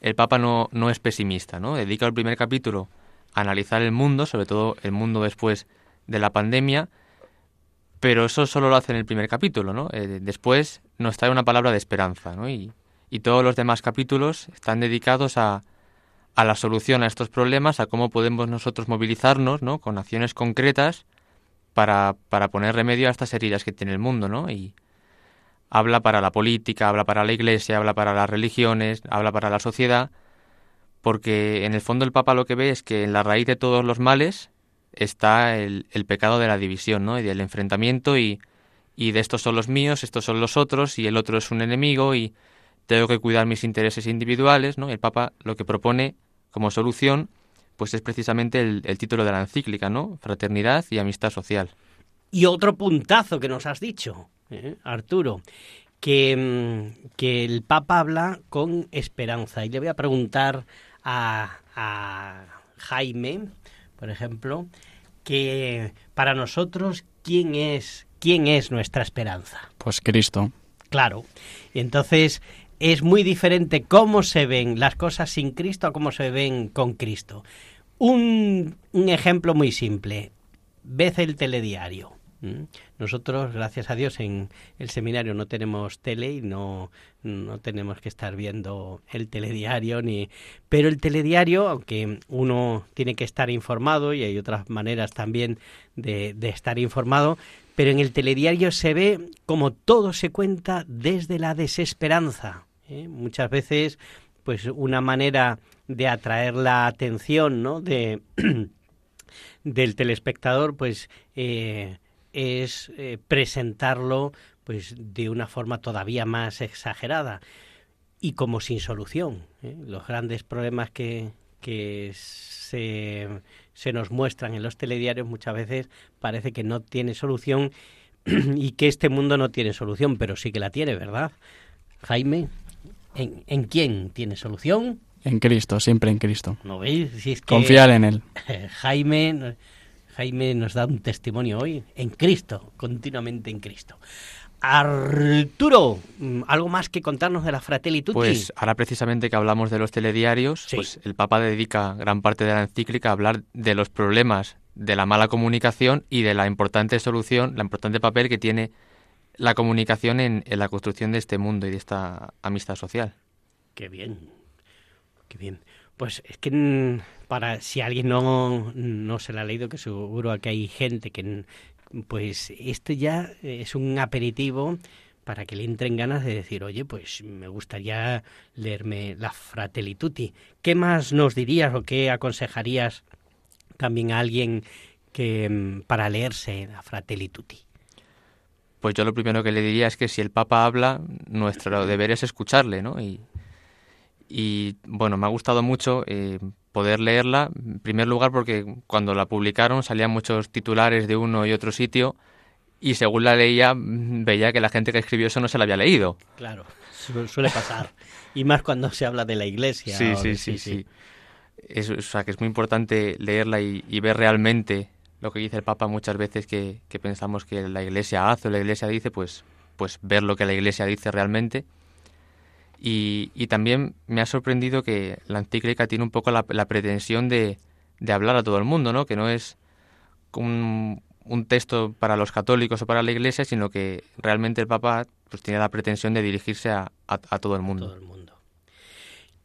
el Papa no, no es pesimista, ¿no? Dedica el primer capítulo a analizar el mundo, sobre todo el mundo después de la pandemia, pero eso solo lo hace en el primer capítulo, ¿no? Eh, después nos trae una palabra de esperanza, ¿no? Y, y todos los demás capítulos están dedicados a, a la solución a estos problemas, a cómo podemos nosotros movilizarnos, ¿no? Con acciones concretas para, para poner remedio a estas heridas que tiene el mundo, ¿no? Y habla para la política, habla para la iglesia, habla para las religiones, habla para la sociedad, porque en el fondo el Papa lo que ve es que en la raíz de todos los males está el, el pecado de la división, ¿no? Y del enfrentamiento y, y de estos son los míos, estos son los otros y el otro es un enemigo y tengo que cuidar mis intereses individuales, ¿no? El Papa lo que propone como solución pues es precisamente el, el título de la encíclica, ¿no? Fraternidad y amistad social. Y otro puntazo que nos has dicho, ¿eh? Arturo, que, mm, que el Papa habla con esperanza. Y le voy a preguntar a, a Jaime, por ejemplo, que para nosotros, ¿quién es, quién es nuestra esperanza? Pues Cristo. Claro. Y entonces, es muy diferente cómo se ven las cosas sin Cristo a cómo se ven con Cristo. Un, un ejemplo muy simple. Ved el telediario. ¿m? Nosotros, gracias a Dios, en el seminario no tenemos tele y no, no tenemos que estar viendo el telediario ni. Pero el telediario, aunque uno tiene que estar informado y hay otras maneras también de, de estar informado, pero en el telediario se ve como todo se cuenta desde la desesperanza. ¿eh? Muchas veces, pues una manera de atraer la atención, ¿no? De del telespectador, pues eh, es eh, presentarlo pues de una forma todavía más exagerada y como sin solución. ¿eh? Los grandes problemas que, que se, se nos muestran en los telediarios muchas veces parece que no tiene solución y que este mundo no tiene solución, pero sí que la tiene, ¿verdad? Jaime, ¿en, en quién tiene solución? En Cristo, siempre en Cristo. ¿No veis? Si es que Confiar en Él. Jaime, Jaime nos da un testimonio hoy en Cristo, continuamente en Cristo. Arturo, ¿algo más que contarnos de la Fratelli Tutti? Pues ahora precisamente que hablamos de los telediarios, pues el Papa dedica gran parte de la encíclica a hablar de los problemas de la mala comunicación y de la importante solución, la importante papel que tiene la comunicación en, en la construcción de este mundo y de esta amistad social. Qué bien, qué bien. Pues es que mm, para si alguien no, no se la ha leído, que seguro que hay gente que pues esto ya es un aperitivo para que le entren ganas de decir, oye, pues me gustaría leerme la Fratelli Tutti. ¿Qué más nos dirías o qué aconsejarías también a alguien que mm, para leerse la Fratelli Tutti? Pues yo lo primero que le diría es que si el Papa habla, nuestro deber es escucharle, ¿no? Y, y bueno, me ha gustado mucho eh, poder leerla, en primer lugar porque cuando la publicaron salían muchos titulares de uno y otro sitio y según la leía mm, veía que la gente que escribió eso no se la había leído. Claro, su- suele pasar. y más cuando se habla de la iglesia. Sí, sí, de- sí, sí. Es, o sea, que es muy importante leerla y, y ver realmente lo que dice el Papa muchas veces que, que pensamos que la iglesia hace o la iglesia dice, pues, pues ver lo que la iglesia dice realmente. Y, también me ha sorprendido que la encíclica tiene un poco la, la pretensión de, hablar a todo el mundo, ¿no? Que no es un, un texto para los católicos o para la iglesia, sino que realmente el Papa pues tiene la pretensión de dirigirse a, a- a todo el mundo.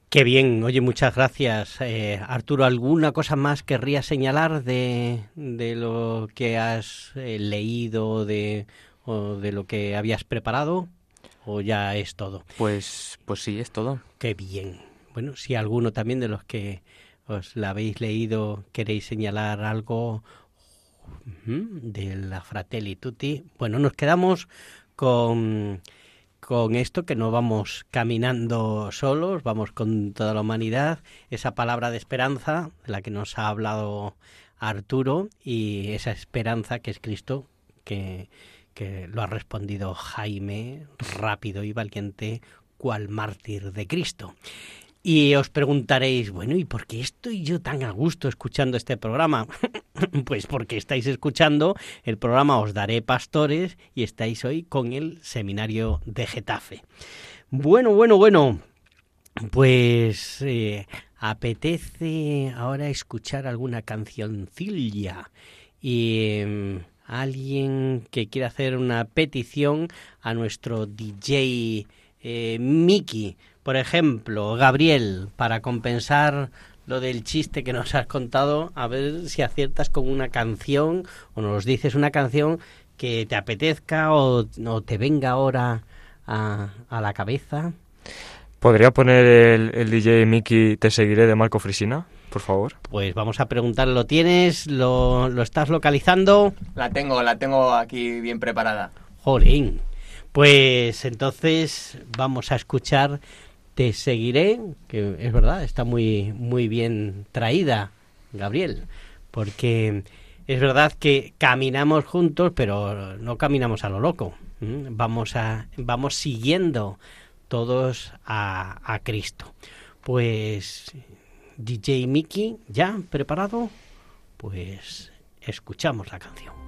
Qué bien, oye, muchas gracias. Eh, Arturo, ¿alguna cosa más querrías señalar de, de lo que has eh, leído de, o de lo que habías preparado? ¿O ya es todo? Pues, pues sí, es todo. Qué bien. Bueno, si alguno también de los que os la habéis leído queréis señalar algo de la Fratelli Tutti, bueno, nos quedamos con, con esto que no vamos caminando solos, vamos con toda la humanidad, esa palabra de esperanza de la que nos ha hablado Arturo y esa esperanza que es Cristo que, que lo ha respondido Jaime rápido y valiente cual mártir de Cristo. Y os preguntaréis, bueno, ¿y por qué estoy yo tan a gusto escuchando este programa? pues porque estáis escuchando el programa Os Daré Pastores y estáis hoy con el seminario de Getafe. Bueno, bueno, bueno. Pues eh, apetece ahora escuchar alguna cancioncilla y em, alguien que quiera hacer una petición a nuestro DJ eh, Miki, por ejemplo, Gabriel, para compensar lo del chiste que nos has contado, a ver si aciertas con una canción o nos dices una canción que te apetezca o, o te venga ahora a, a la cabeza. ¿Podría poner el, el DJ Mickey Te seguiré de Marco Frisina, por favor? Pues vamos a preguntar, ¿lo tienes? ¿Lo, lo estás localizando? La tengo, la tengo aquí bien preparada. Jolín. Pues entonces vamos a escuchar Te seguiré, que es verdad, está muy, muy bien traída, Gabriel, porque es verdad que caminamos juntos, pero no caminamos a lo loco. Vamos, a, vamos siguiendo todos a, a Cristo. Pues DJ Mickey, ¿ya preparado? Pues escuchamos la canción.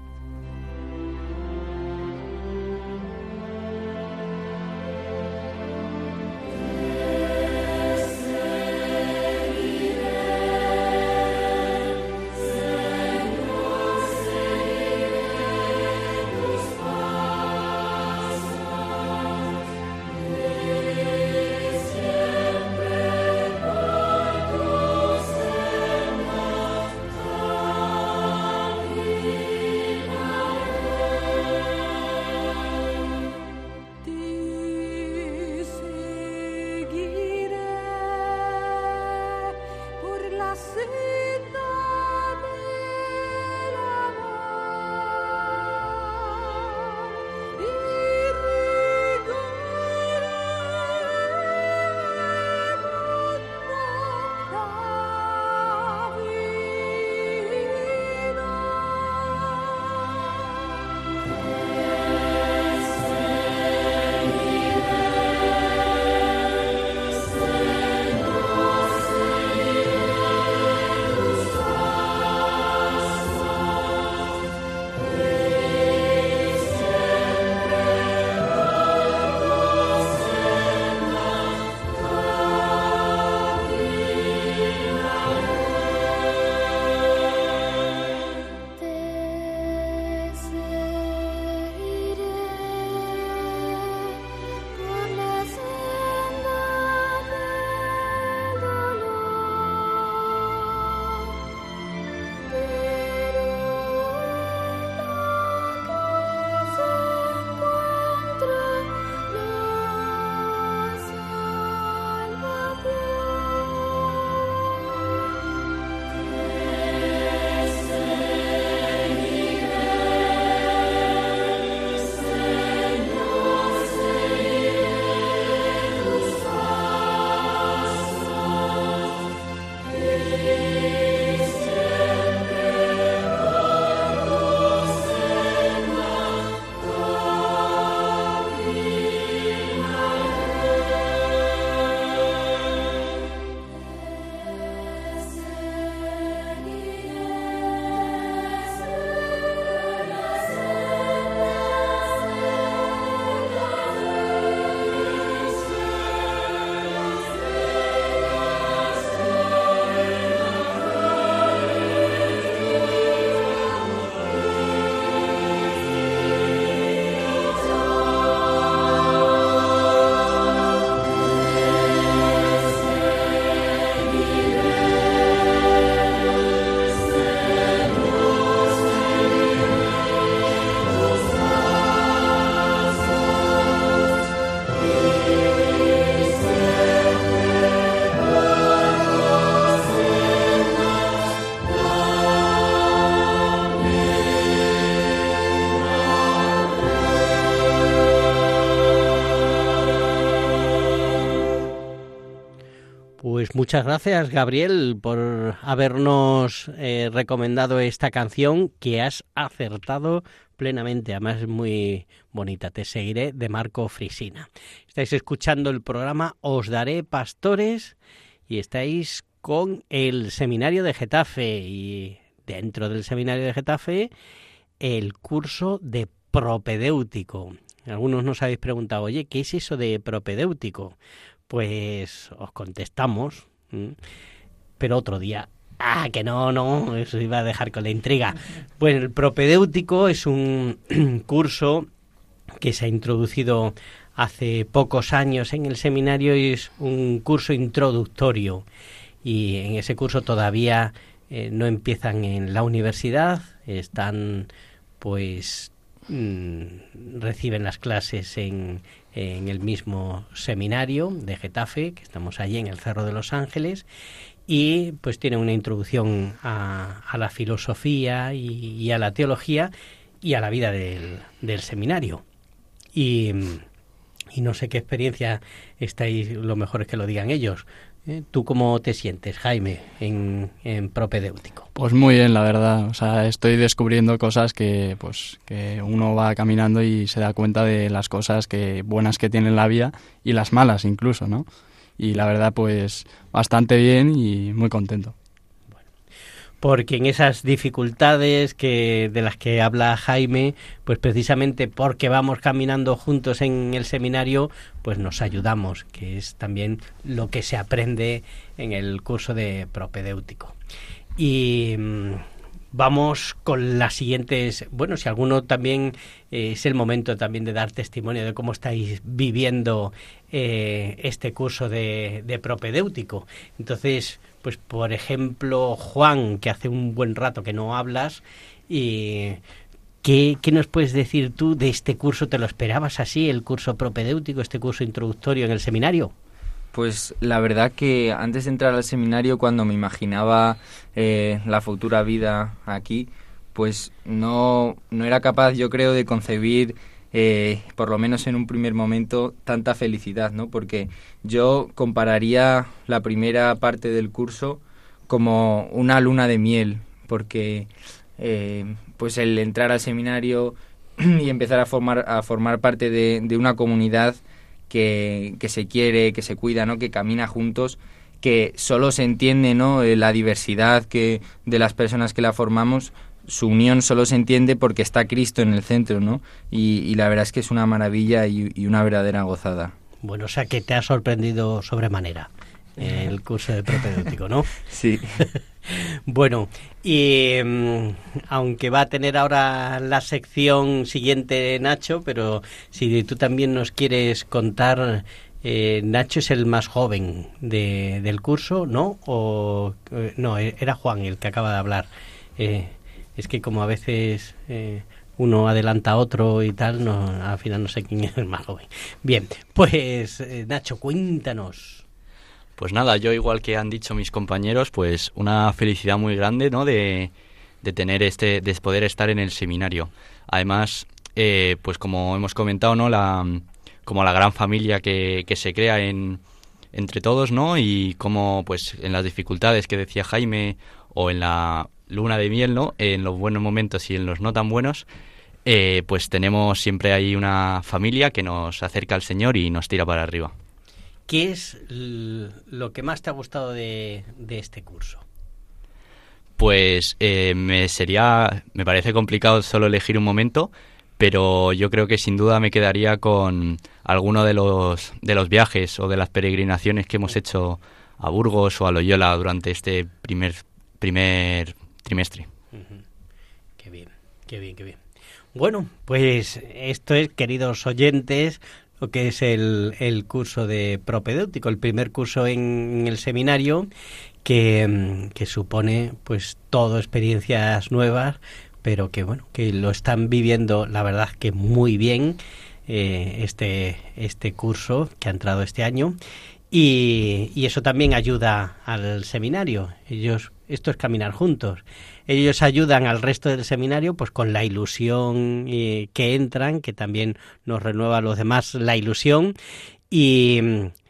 Muchas gracias, Gabriel, por habernos eh, recomendado esta canción que has acertado plenamente. Además, es muy bonita. Te seguiré de Marco Frisina. Estáis escuchando el programa Os Daré Pastores y estáis con el seminario de Getafe y dentro del seminario de Getafe el curso de propedéutico. Algunos nos habéis preguntado, oye, ¿qué es eso de propedéutico? Pues os contestamos, pero otro día. Ah, que no, no, eso iba a dejar con la intriga. Bueno, el propedéutico es un curso que se ha introducido hace pocos años en el seminario y es un curso introductorio. Y en ese curso todavía eh, no empiezan en la universidad, están pues mm, reciben las clases en, en el mismo seminario de Getafe, que estamos allí en el Cerro de los Ángeles, y pues tiene una introducción a, a la filosofía y, a la teología y a la vida del, del seminario. Y, no sé qué experiencia estáis, lo mejor es que lo digan ellos. ¿Eh? ¿Tú cómo te sientes, Jaime, en, en propedéutico? Pues muy bien, la verdad. O sea, estoy descubriendo cosas que, pues, que uno va caminando y se da cuenta de las cosas que buenas que tiene la vida y las malas incluso, ¿no? Y la verdad, pues, bastante bien y muy contento porque en esas dificultades que de las que habla Jaime, pues precisamente porque vamos caminando juntos en el seminario, pues nos ayudamos, que es también lo que se aprende en el curso de propedéutico. Y mm, vamos con las siguientes. Bueno, si alguno también eh, es el momento también de dar testimonio de cómo estáis viviendo eh, este curso de, de propedéutico. Entonces, pues por ejemplo, Juan, que hace un buen rato que no hablas, y ¿qué, nos puedes decir tú de este curso? ¿Te lo esperabas así, el curso propedéutico, este curso introductorio en el seminario? Pues la verdad que antes de entrar al seminario, cuando me imaginaba eh, la futura vida aquí, pues no, no era capaz, yo creo, de concebir eh, por lo menos en un primer momento, tanta felicidad, ¿no? Porque yo compararía la primera parte del curso como una luna de miel, porque eh, pues el entrar al seminario y empezar a formar, a formar parte de, de una comunidad que, que, se quiere, que se cuida, ¿no? que camina juntos, que solo se entiende ¿no? Eh, la diversidad que, de las personas que la formamos, su unión solo se entiende porque está Cristo en el centro, ¿no? Y, la verdad es que es una maravilla y, una verdadera gozada. Bueno, o sea que te ha sorprendido sobremanera el curso de propedéutico, ¿no? Sí. bueno, y mm, aunque va a tener ahora la sección siguiente Nacho, pero si tú también nos quieres contar, eh, Nacho es el más joven de, del curso, ¿no? O eh, no, era Juan el que acaba de hablar. Eh, es que como a veces eh, uno adelanta a otro y tal, no, al final no sé quién es el más joven. Bien, pues eh, Nacho, cuéntanos. Pues nada, yo igual que han dicho mis compañeros, pues una felicidad muy grande, ¿no? De, de tener este, de poder estar en el seminario. Además, eh, pues como hemos comentado, ¿no? La, como la gran familia que, que se crea en, entre todos, ¿no? Y como, pues, en las dificultades que decía Jaime o en la luna de miel, ¿no? En los buenos momentos y en los no tan buenos, eh, pues tenemos siempre ahí una familia que nos acerca al Señor y nos tira para arriba. ¿Qué es lo que más te ha gustado de, este curso? Pues eh, me sería, me parece complicado solo elegir un momento, pero yo creo que sin duda me quedaría con alguno de los de los viajes o de las peregrinaciones que hemos hecho a Burgos o a Loyola durante este primer primer trimestre. Qué bien, qué bien, qué bien. Bueno, pues esto es, queridos oyentes, lo que es el, el curso de propedéutico, el primer curso en, el seminario que, que, supone pues todo experiencias nuevas, pero que bueno, que lo están viviendo la verdad que muy bien eh, este, este curso que ha entrado este año y, y, eso también ayuda al seminario. Ellos esto es caminar juntos. Ellos ayudan al resto del seminario pues con la ilusión eh, que entran, que también nos renueva a los demás la ilusión y,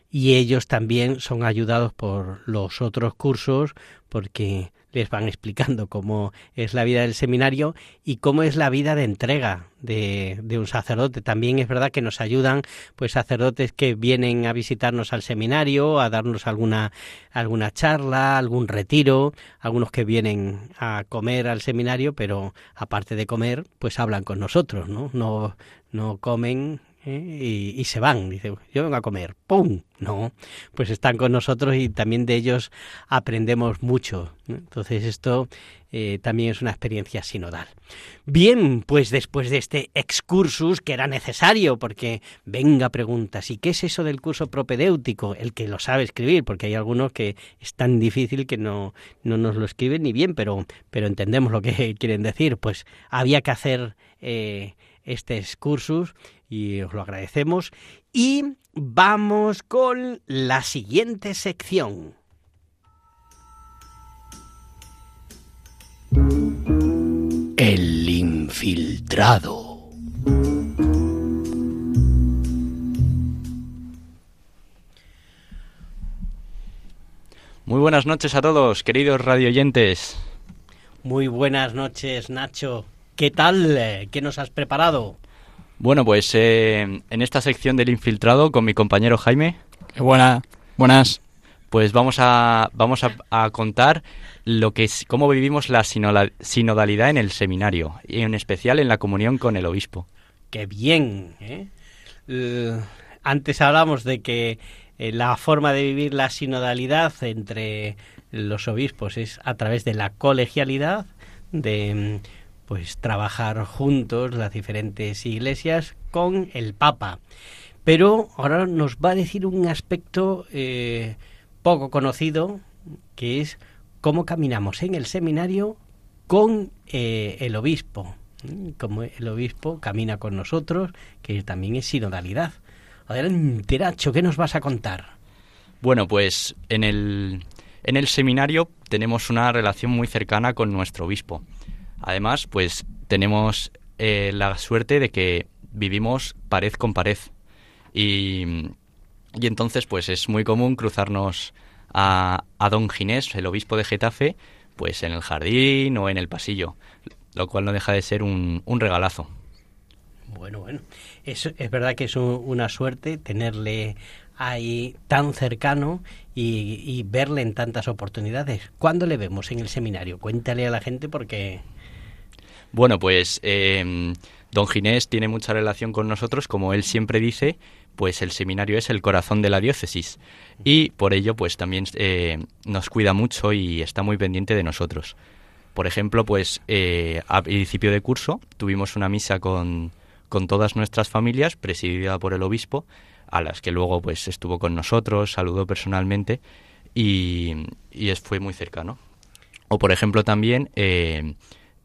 y ellos también son ayudados por los otros cursos porque les van explicando cómo es la vida del seminario y cómo es la vida de entrega de, de, un sacerdote. También es verdad que nos ayudan pues sacerdotes que vienen a visitarnos al seminario, a darnos alguna, alguna charla, algún retiro, algunos que vienen a comer al seminario, pero aparte de comer, pues hablan con nosotros, ¿no? No, no comen y, y, se van. Dice, yo vengo a comer. ¡Pum! No, pues están con nosotros y también de ellos aprendemos mucho. Entonces esto eh, también es una experiencia sinodal. Bien, pues después de este excursus que era necesario, porque venga preguntas, ¿y qué es eso del curso propedéutico? El que lo sabe escribir, porque hay algunos que es tan difícil que no, no nos lo escriben ni bien, pero, pero entendemos lo que quieren decir. Pues había que hacer... Eh, este excursus y os lo agradecemos. Y vamos con la siguiente sección. El infiltrado. Muy buenas noches a todos, queridos radioyentes. Muy buenas noches, Nacho. ¿Qué tal? ¿Qué nos has preparado? Bueno, pues eh, en esta sección del infiltrado con mi compañero Jaime. Qué buena, buenas. Pues vamos a vamos a, a contar lo que es cómo vivimos la sinodalidad en el seminario y en especial en la comunión con el obispo. Qué bien. ¿eh? Antes hablamos de que eh, la forma de vivir la sinodalidad entre los obispos es a través de la colegialidad, de pues trabajar juntos las diferentes iglesias con el Papa. Pero ahora nos va a decir un aspecto eh, poco conocido, que es cómo caminamos en el seminario con eh, el obispo. Como el obispo camina con nosotros, que también es sinodalidad. Adelante, Nacho, ¿qué nos vas a contar? Bueno, pues en el, en el seminario tenemos una relación muy cercana con nuestro obispo. Además, pues tenemos eh, la suerte de que vivimos pared con pared. Y, y entonces, pues es muy común cruzarnos a, a, don Ginés, el obispo de Getafe, pues en el jardín o en el pasillo, lo cual no deja de ser un, un regalazo. Bueno, bueno, es, es verdad que es un, una suerte tenerle ahí tan cercano y, y, verle en tantas oportunidades. ¿Cuándo le vemos en el seminario? Cuéntale a la gente porque bueno, pues eh, don Ginés tiene mucha relación con nosotros, como él siempre dice, pues el seminario es el corazón de la diócesis y por ello pues también eh, nos cuida mucho y está muy pendiente de nosotros. Por ejemplo, pues eh, a principio de curso tuvimos una misa con, con todas nuestras familias, presidida por el obispo, a las que luego pues estuvo con nosotros, saludó personalmente y, y fue muy cercano. O por ejemplo también eh,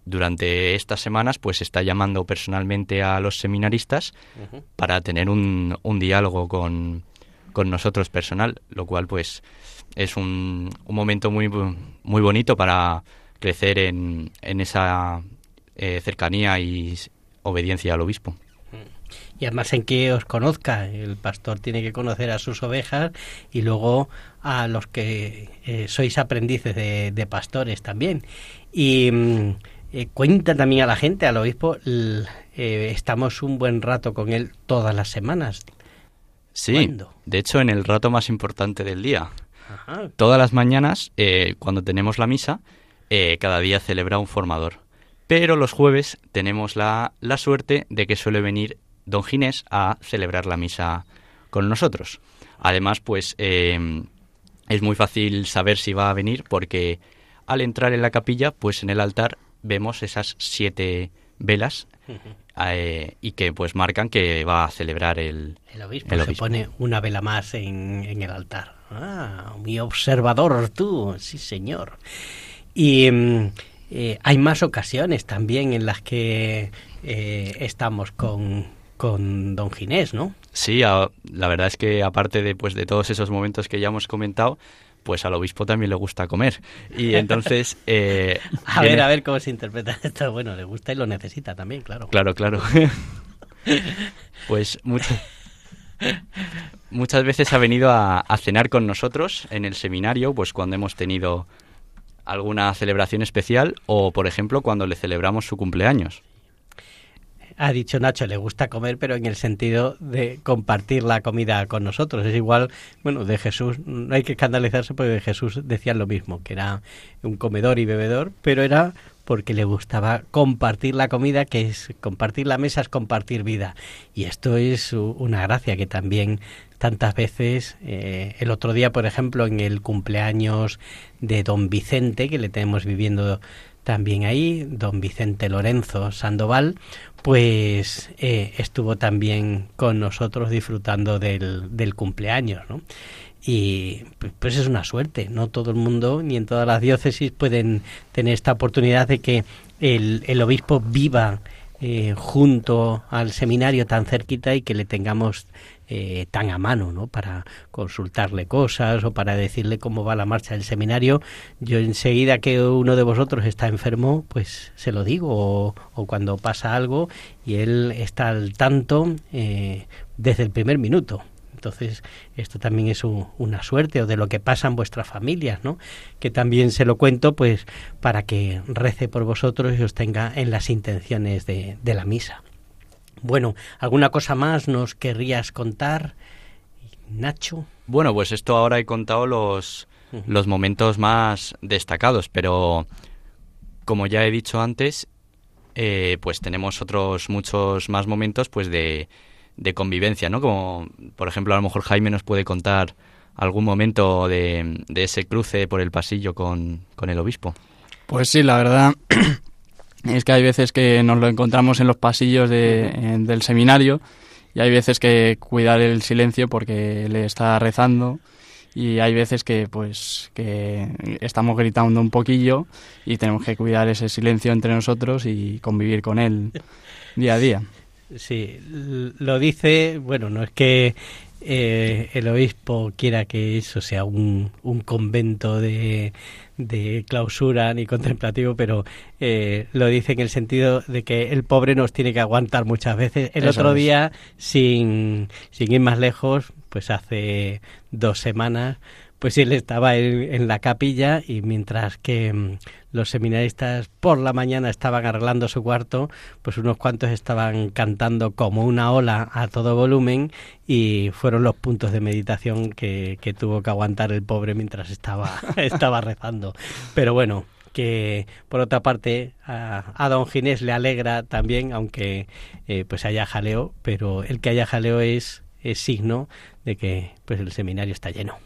durante estas semanas pues está llamando personalmente a los seminaristas uh -huh. para tener un, un diálogo con, con, nosotros personal, lo cual pues es un, un momento muy, muy bonito para crecer en, en esa eh, cercanía y obediencia al obispo. Y además en que os conozca, el pastor tiene que conocer a sus ovejas y luego a los que eh, sois aprendices de, de, pastores también. Y mm, eh, cuenta también a la gente, al obispo, el, eh, estamos un buen rato con él todas las semanas. Sí, ¿Cuándo? de hecho en el rato más importante del día. Ajá. Todas las mañanas, eh, cuando tenemos la misa, cada día celebra un formador. Pero los jueves tenemos la, la suerte de que suele venir don Ginés a celebrar la misa con nosotros. Además, pues eh, es muy fácil saber si va a venir porque al entrar en la capilla, pues en el altar vemos esas siete velas uh -huh. eh, y que pues marcan que va a celebrar el, el obispo. El obispo. Se pone una vela más en, en, el altar. Ah, muy observador tú, sí señor. Y eh, hay más ocasiones también en las que eh, estamos con, con don Ginés, ¿no? Sí, a, la verdad es que aparte de, pues, de todos esos momentos que ya hemos comentado, pues al obispo también le gusta comer. Y entonces... Eh, a ver, a ver cómo se interpreta esto. Bueno, le gusta y lo necesita también, claro. Claro, claro. pues mucho... muchas veces ha venido a, a cenar con nosotros en el seminario, pues cuando hemos tenido alguna celebración especial o, por ejemplo, cuando le celebramos su cumpleaños. Ha dicho Nacho, le gusta comer, pero en el sentido de compartir la comida con nosotros. Es igual, bueno, de Jesús, no hay que escandalizarse porque de Jesús decía lo mismo, que era un comedor y bebedor, pero era porque le gustaba compartir la comida, que es compartir la mesa, es compartir vida. Y esto es una gracia que también tantas veces, eh, el otro día, por ejemplo, en el cumpleaños de don Vicente, que le tenemos viviendo también ahí, don Vicente Lorenzo Sandoval, pues eh, estuvo también con nosotros disfrutando del, del cumpleaños, ¿no? Y pues, pues es una suerte, no todo el mundo ni en todas las diócesis pueden tener esta oportunidad de que el, el obispo viva eh, junto al seminario tan cerquita y que le tengamos eh, tan a mano, ¿no? Para consultarle cosas o para decirle cómo va la marcha del seminario. Yo enseguida que uno de vosotros está enfermo, pues se lo digo o, o cuando pasa algo y él está al tanto eh, desde el primer minuto. Entonces, esto también es un- una suerte o de lo que pasa en vuestras familias, ¿no? Que también se lo cuento, pues, para que rece por vosotros y os tenga en las intenciones de, de la misa. Bueno, ¿alguna cosa más nos querrías contar, Nacho? Bueno, pues esto ahora he contado los, los momentos más destacados, pero como ya he dicho antes, eh, pues tenemos otros muchos más momentos pues de, de convivencia, ¿no? Como, por ejemplo, a lo mejor Jaime nos puede contar algún momento de, de ese cruce por el pasillo con, con el obispo. Pues sí, la verdad es que hay veces que nos lo encontramos en los pasillos de- en- del seminario y hay veces que cuidar el silencio porque le está rezando y hay veces que pues que estamos gritando un poquillo y tenemos que cuidar ese silencio entre nosotros y convivir con él día a día. Sí, lo dice, bueno, no es que eh, el obispo quiera que eso sea un, un convento de, de clausura ni contemplativo, pero eh, lo dice en el sentido de que el pobre nos tiene que aguantar muchas veces. El Eso otro es. día, sin, sin ir más lejos, pues hace dos semanas, pues él estaba en, en la capilla y mientras que mm, los seminaristas por la mañana estaban arreglando su cuarto, pues unos cuantos estaban cantando como una ola a todo volumen y fueron los puntos de meditación que, que tuvo que aguantar el pobre mientras estaba, estaba rezando. Pero bueno, que por otra parte a, don Ginés le alegra también, aunque eh, pues haya jaleo, pero el que haya jaleo es, es signo de que pues el seminario está lleno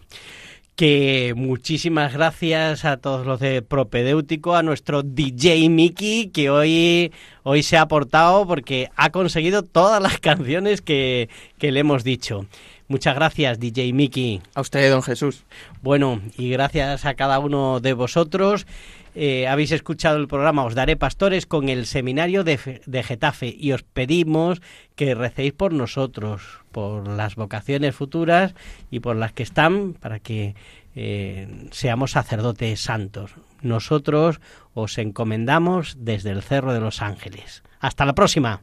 que muchísimas gracias a todos los de Propedéutico, a nuestro DJ Mickey, que hoy, hoy se ha aportado porque ha conseguido todas las canciones que, que le hemos dicho. Muchas gracias, DJ Mickey. A usted, don Jesús. Bueno, y gracias a cada uno de vosotros. Eh, habéis escuchado el programa Os Daré Pastores con el seminario de, de Getafe y os pedimos que recéis por nosotros, por las vocaciones futuras y por las que están, para que eh, seamos sacerdotes santos. Nosotros os encomendamos desde el Cerro de los Ángeles. Hasta la próxima.